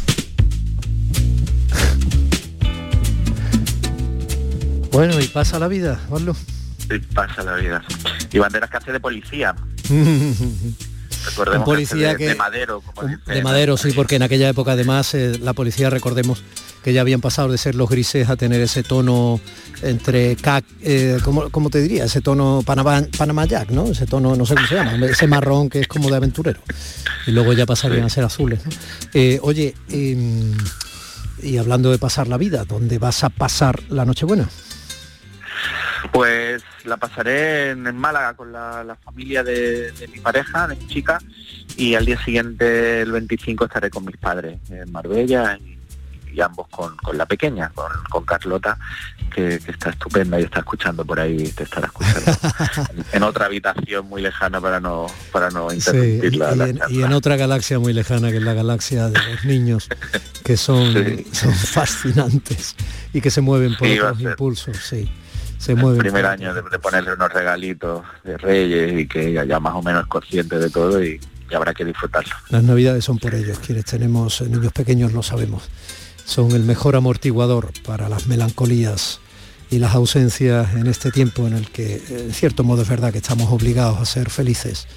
Bueno, y pasa la vida, Pablo. Y pasa la vida. Y banderas que hace de policía. Recordemos Un policía hace de, que- de madero, como dice. De madero, sí, porque en aquella época además eh, la policía, recordemos, que ya habían pasado de ser los grises a tener ese tono entre cac, eh, ¿cómo, cómo te diría? Ese tono Panamá, Panamá Jack, ¿no? Ese tono, no sé cómo se llama, ese marrón que es como de aventurero. Y luego ya pasarían a ser azules. ¿no? Eh, oye, em, y hablando de pasar la vida, ¿dónde vas a pasar la Nochebuena? Pues la pasaré en, Málaga con la, la familia de, de mi pareja, de mi chica, y al día siguiente, el 25, estaré con mis padres en Marbella y ambos con, con la pequeña, con, con Carlota, que, que está estupenda y está escuchando por ahí, te estará escuchando en, en otra habitación muy lejana para no para no Sí, interrumpir y, la, la en, y en otra galaxia muy lejana, que es la galaxia de los niños, que son, son fascinantes y que se mueven por Sí, otros impulsos, sí. Se el mueven. primer año de, de ponerle unos regalitos de reyes y que ella ya más o menos consciente de todo y, y habrá que disfrutarlo. Las navidades son por ellos, quienes tenemos eh, niños pequeños lo sabemos. Son el mejor amortiguador para las melancolías y las ausencias en este tiempo en el que, en cierto modo, es verdad que estamos obligados a ser felices,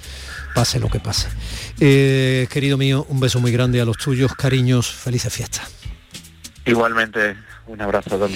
pase lo que pase. Eh, querido mío, un beso muy grande a los tuyos, cariños, felices fiestas. Igualmente, un abrazo, Domi.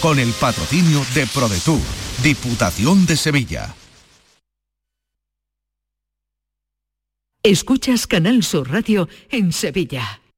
Con el patrocinio de ProDetour, Diputación de Sevilla. Escuchas Canal Sur Radio en Sevilla.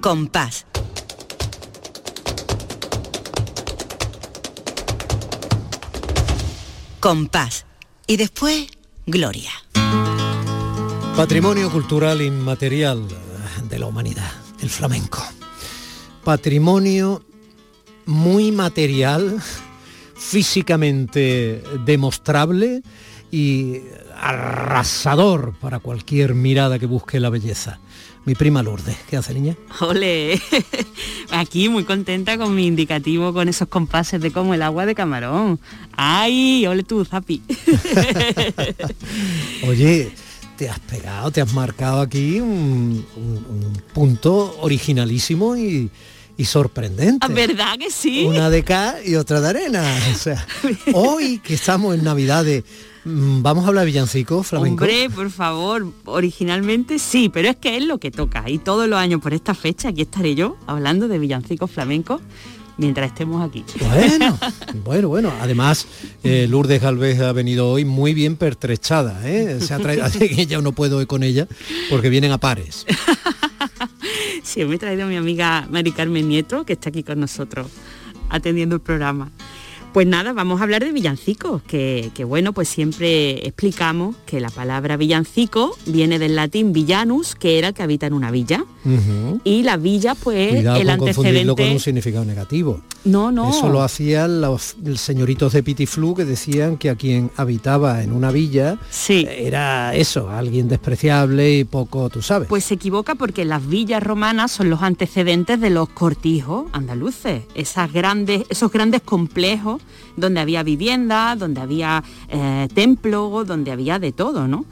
Compás. Compás. Y después, Gloria. Patrimonio cultural inmaterial de la humanidad, el flamenco. Patrimonio muy material, físicamente demostrable y arrasador para cualquier mirada que busque la belleza. Mi prima Lourdes, ¿qué hace niña? Ole, aquí muy contenta con mi indicativo con esos compases de como el agua de camarón. ¡Ay, ole tú, Zapi! Oye, te has pegado, te has marcado aquí un, un- un punto originalísimo y, y sorprendente. ¿Verdad que sí? Una de cal y otra de arena. O sea, hoy que estamos en Navidades, vamos a hablar de villancicos flamenco. Hombre, por favor, originalmente sí, pero es que es lo que toca. Y todos los años por esta fecha aquí estaré yo hablando de villancicos flamencos mientras estemos aquí. Bueno, bueno, bueno. Además, eh, Lourdes Galvez ha venido hoy muy bien pertrechada. ¿eh? Se ha traído, así que ya no puedo ir con ella porque vienen a pares. Sí, me he traído a mi amiga Mari Carmen Nieto, que está aquí con nosotros atendiendo el programa. Pues nada, vamos a hablar de villancicos, que, que bueno, pues siempre explicamos que la palabra villancico viene del latín villanus, que era que habita en una villa. Y la villa, pues Cuidado el con confundirlo con antecedente... un significado negativo. No, no. Eso lo hacían los señoritos de Pitiflu que decían que a quien habitaba en una villa era eso, alguien despreciable y poco, tú sabes. Pues se equivoca porque las villas romanas son los antecedentes de los cortijos andaluces, esas grandes, esos grandes complejos donde había vivienda, donde había eh, templo, donde había de todo, ¿no?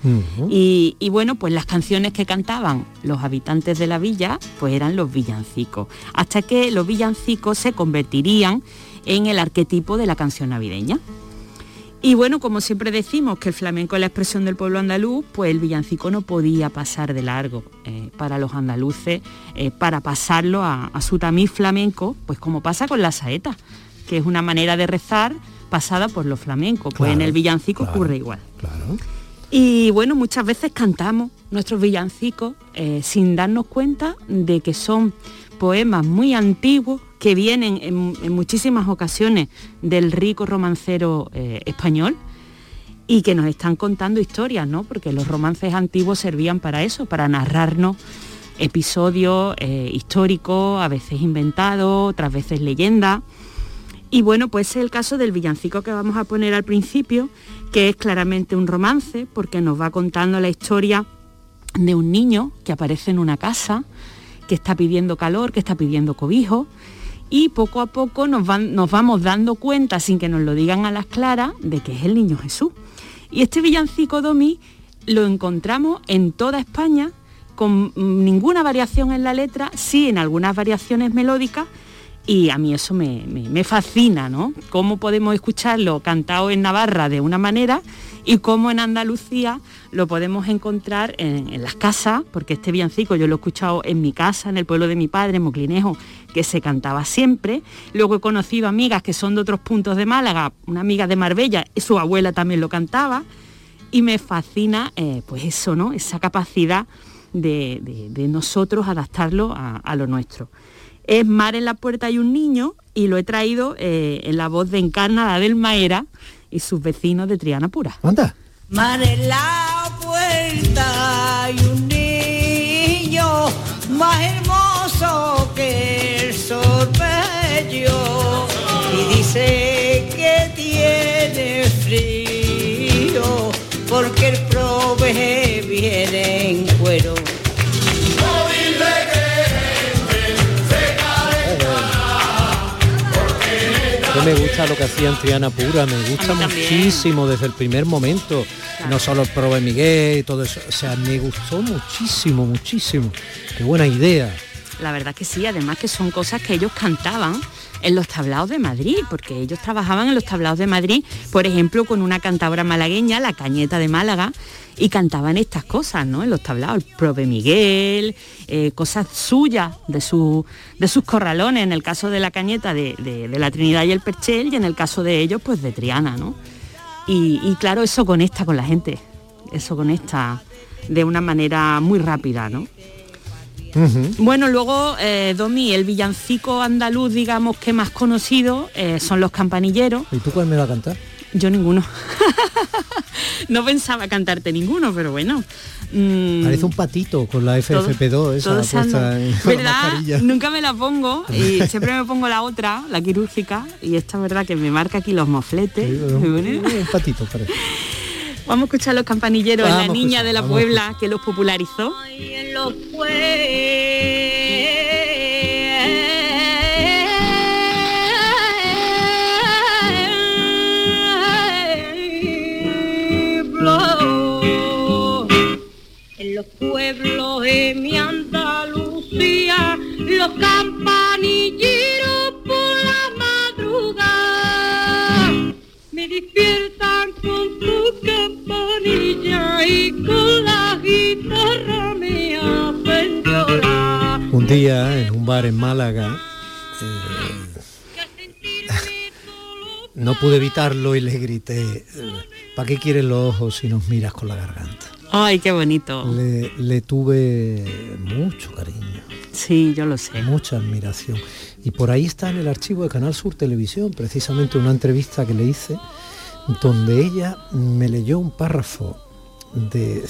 Y, y bueno, pues las canciones que cantaban los habitantes de la villa, pues eran los villancicos, hasta que los villancicos se convertirían en el arquetipo de la canción navideña. Y bueno, como siempre decimos que el flamenco es la expresión del pueblo andaluz, pues el villancico no podía pasar de largo eh, para los andaluces, eh, para pasarlo a, a su tamiz flamenco, pues como pasa con la saeta, que es una manera de rezar pasada por los flamencos. Pues en el villancico claro, ocurre igual. Claro. Y bueno, muchas veces cantamos nuestros villancicos eh, sin darnos cuenta de que son poemas muy antiguos que vienen en, muchísimas ocasiones del rico romancero eh, español y que nos están contando historias, ¿no? Porque los romances antiguos servían para eso, para narrarnos episodios eh, históricos, a veces inventados, otras veces leyendas. Y bueno, pues es el caso del villancico que vamos a poner al principio, que es claramente un romance, porque nos va contando la historia de un niño que aparece en una casa, que está pidiendo calor, que está pidiendo cobijo, y poco a poco nos, van- nos vamos dando cuenta, sin que nos lo digan a las claras, de que es el niño Jesús. Y este villancico Domi lo encontramos en toda España, con ninguna variación en la letra, sí en algunas variaciones melódicas, y a mí eso me, me- fascina, ¿no? Cómo podemos escucharlo cantado en Navarra de una manera y cómo en Andalucía lo podemos encontrar en, las casas, porque este villancico yo lo he escuchado en mi casa, en el pueblo de mi padre, en Moclinejo, que se cantaba siempre. Luego he conocido amigas que son de otros puntos de Málaga, una amiga de Marbella, y su abuela también lo cantaba. Y me fascina, eh, pues eso, ¿no? Esa capacidad de, de- nosotros adaptarlo a lo nuestro. Es Mar en la puerta y un niño y lo he traído eh, en la voz de Encarna del Maera y sus vecinos de Triana Pura. Anda. Mar en la puerta y un niño más hermoso que el sol bello y dice que tiene frío porque el prove me gusta lo que hacía en Triana Pura, me gusta muchísimo desde el primer momento. No solo el Probe Miguel y todo eso. O sea, me gustó muchísimo, muchísimo. Qué buena idea. La verdad que sí, además que son cosas que ellos cantaban en los tablaos de Madrid, porque ellos trabajaban en los tablaos de Madrid, por ejemplo, con una cantadora malagueña, la Cañeta de Málaga, y cantaban estas cosas, ¿no? En los tablaos, el Prove Miguel, eh, cosas suyas de, su, de sus corralones, en el caso de la Cañeta de, de- la Trinidad y el Perchel, y en el caso de ellos, pues de Triana, ¿no? Y, y claro, eso conecta con la gente, eso conecta de una manera muy rápida, ¿no? Bueno, luego, eh, Domi, el villancico andaluz, digamos, que más conocido eh, son los campanilleros. ¿Y tú cuál me va a cantar? Yo ninguno. no pensaba cantarte ninguno, pero bueno. Mm, Parece un patito con la FFP2, esa todos puesta andan- en con la ¿Verdad? mascarilla. Nunca me la pongo y siempre me pongo la otra, la quirúrgica, y esta verdad que me marca aquí los mofletes. Un patito, parece. Vamos a escuchar los campanilleros, Vamos la a niña escuchar, de la Puebla que los popularizó. en los pueblos, en los pueblos de mi Andalucía, los campanilleros por la madrugada me despiertan con su Un día en un bar en Málaga eh, no pude evitarlo y le grité, ¿para qué quieres los ojos si nos miras con la garganta? Ay, qué bonito. Le, le tuve mucho cariño. Sí, yo lo sé. Mucha admiración. Y por ahí está en el archivo de Canal Sur Televisión, precisamente una entrevista que le hice, donde ella me leyó un párrafo de,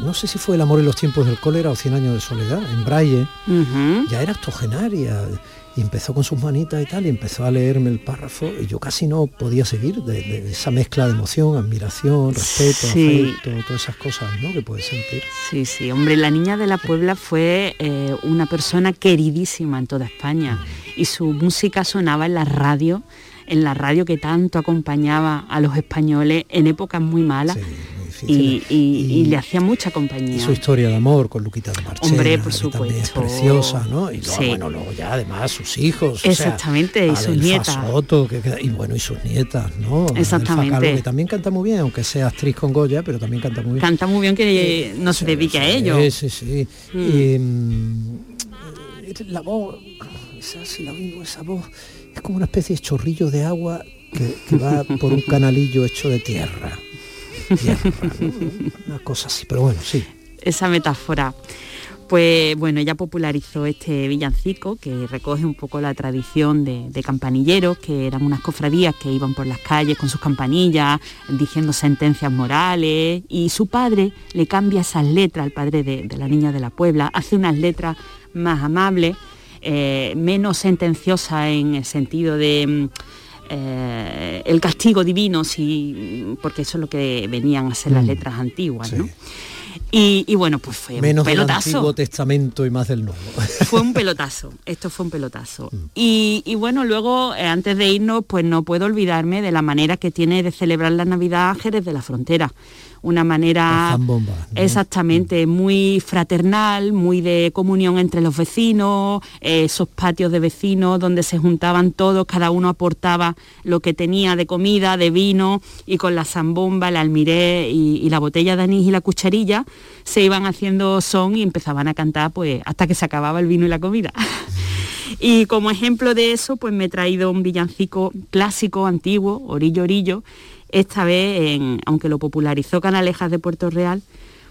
no sé si fue El amor en los tiempos del cólera o Cien años de soledad, en Braille. Ya era octogenaria y empezó con sus manitas y tal y empezó a leerme el párrafo y yo casi no podía seguir de, de esa mezcla de emoción, admiración, respeto, Sí. afecto, todas esas cosas ¿no? que puedes sentir. Sí, sí, hombre, la niña de la Puebla fue eh, una persona queridísima en toda España y su música sonaba en la radio, en la radio que tanto acompañaba a los españoles en épocas muy malas y, y- y le hacía mucha compañía. Y su historia de amor con Luquita de Marchena, Hombre, por también es supuesto. preciosa, ¿no? Y luego, Sí. bueno, luego ya además sus hijos. o sea, Exactamente, y sus nietas. Soto, que queda- y bueno, y sus nietas, ¿no? Exactamente. Que también canta muy bien, aunque sea actriz con Goya, pero también canta muy bien. Canta muy bien que eh, no se dedique a ello. Sí, sí, sí. Mm. Y, mm, eh, la voz, esa, si la oigo, esa voz, es como una especie de chorrillo de agua que, va por un canalillo hecho de tierra. Una cosa así, pero bueno, sí. esa metáfora. Pues bueno, ella popularizó este villancico que recoge un poco la tradición de, campanilleros, que eran unas cofradías que iban por las calles con sus campanillas, diciendo sentencias morales, y su padre le cambia esas letras, el padre de, de la niña de la Puebla, hace unas letras más amables, eh, menos sentenciosas en el sentido de... mm, eh, el castigo divino, sí, porque eso es lo que venían a ser las Mm, letras antiguas, ¿no? Y, y bueno, pues fue Menos un del pelotazo. Antiguo Testamento y más del Nuevo. Fue un pelotazo, esto fue un pelotazo. Mm. Y, y bueno, luego, eh, antes de irnos, pues no puedo olvidarme de la manera que tiene de celebrar la Navidad Jerez de la Frontera. Una manera exactamente muy fraternal, muy de comunión entre los vecinos, eh, esos patios de vecinos donde se juntaban todos, cada uno aportaba lo que tenía de comida, de vino, y con la zambomba, el almiré y, y la botella de anís y la cucharilla se iban haciendo son y empezaban a cantar pues hasta que se acababa el vino y la comida. Y como ejemplo de eso, pues me he traído un villancico clásico, antiguo, Orillo Orillo, esta vez, aunque lo popularizó Canalejas de Puerto Real,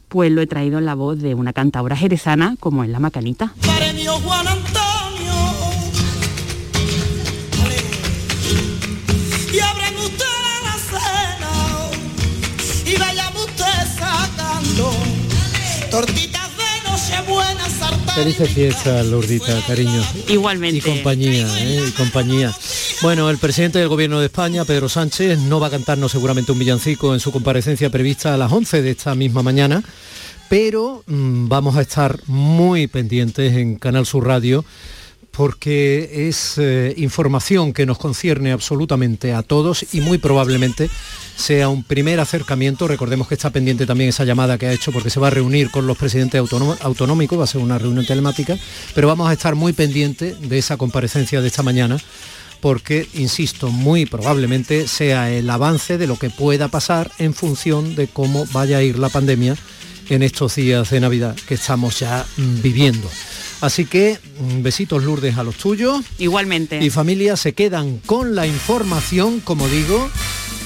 pues lo he traído en la voz de una cantadora jerezana como es la Macanita. Premio Felices fiestas, Lourdita, cariño. Igualmente. Y compañía, ¿eh? Y compañía. Bueno, el presidente del Gobierno de España, Pedro Sánchez, no va a cantarnos seguramente un villancico en su comparecencia prevista a las 11 de esta misma mañana, pero mm, vamos a estar muy pendientes en Canal Sur Radio porque es eh, información que nos concierne absolutamente a todos y muy probablemente sea un primer acercamiento. Recordemos que está pendiente también esa llamada que ha hecho porque se va a reunir con los presidentes autonó- autonómicos, va a ser una reunión telemática, pero vamos a estar muy pendientes de esa comparecencia de esta mañana porque, insisto, muy probablemente sea el avance de lo que pueda pasar en función de cómo vaya a ir la pandemia en estos días de Navidad que estamos ya mm, viviendo. Así que mm, besitos Lourdes a los tuyos. Igualmente. Y familia se quedan con la información, como digo,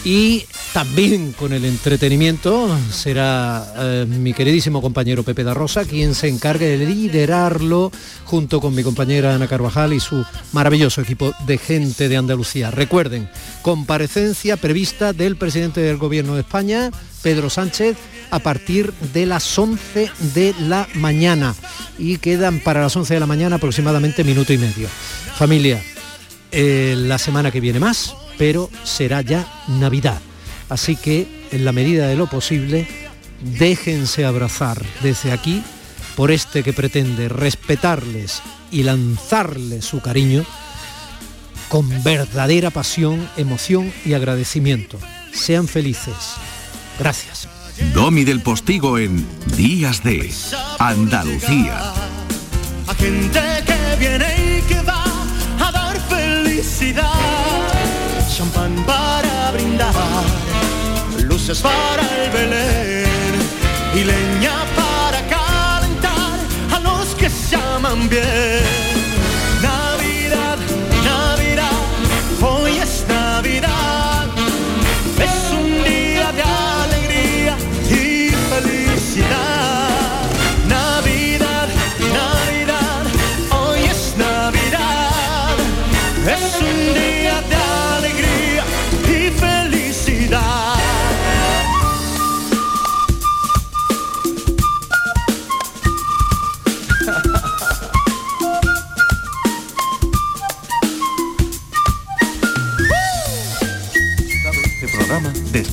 y También con el entretenimiento será eh, mi queridísimo compañero Pepe da Rosa quien se encargue de liderarlo junto con mi compañera Ana Carvajal y su maravilloso equipo de gente de Andalucía. Recuerden, comparecencia prevista del presidente del Gobierno de España, Pedro Sánchez, a partir de las 11 de la mañana. Y quedan para las 11 de la mañana aproximadamente minuto y medio. Familia, eh, la semana que viene más, pero será ya Navidad. Así que, en la medida de lo posible, déjense abrazar desde aquí por este que pretende respetarles y lanzarles su cariño con verdadera pasión, emoción y agradecimiento. Sean felices. Gracias. Domi del Postigo en Días de Andalucía. A gente que viene y que va a dar felicidad. Champán para brindar, luces para el Belén y leña para calentar a los que se aman bien. Navidad, Navidad, hoy es Navidad.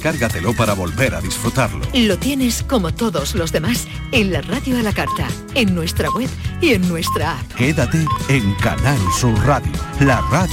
Descárgatelo para volver a disfrutarlo. Lo tienes como todos los demás en la radio a la carta, en nuestra web y en nuestra app. Quédate en Canal Sur Radio, la radio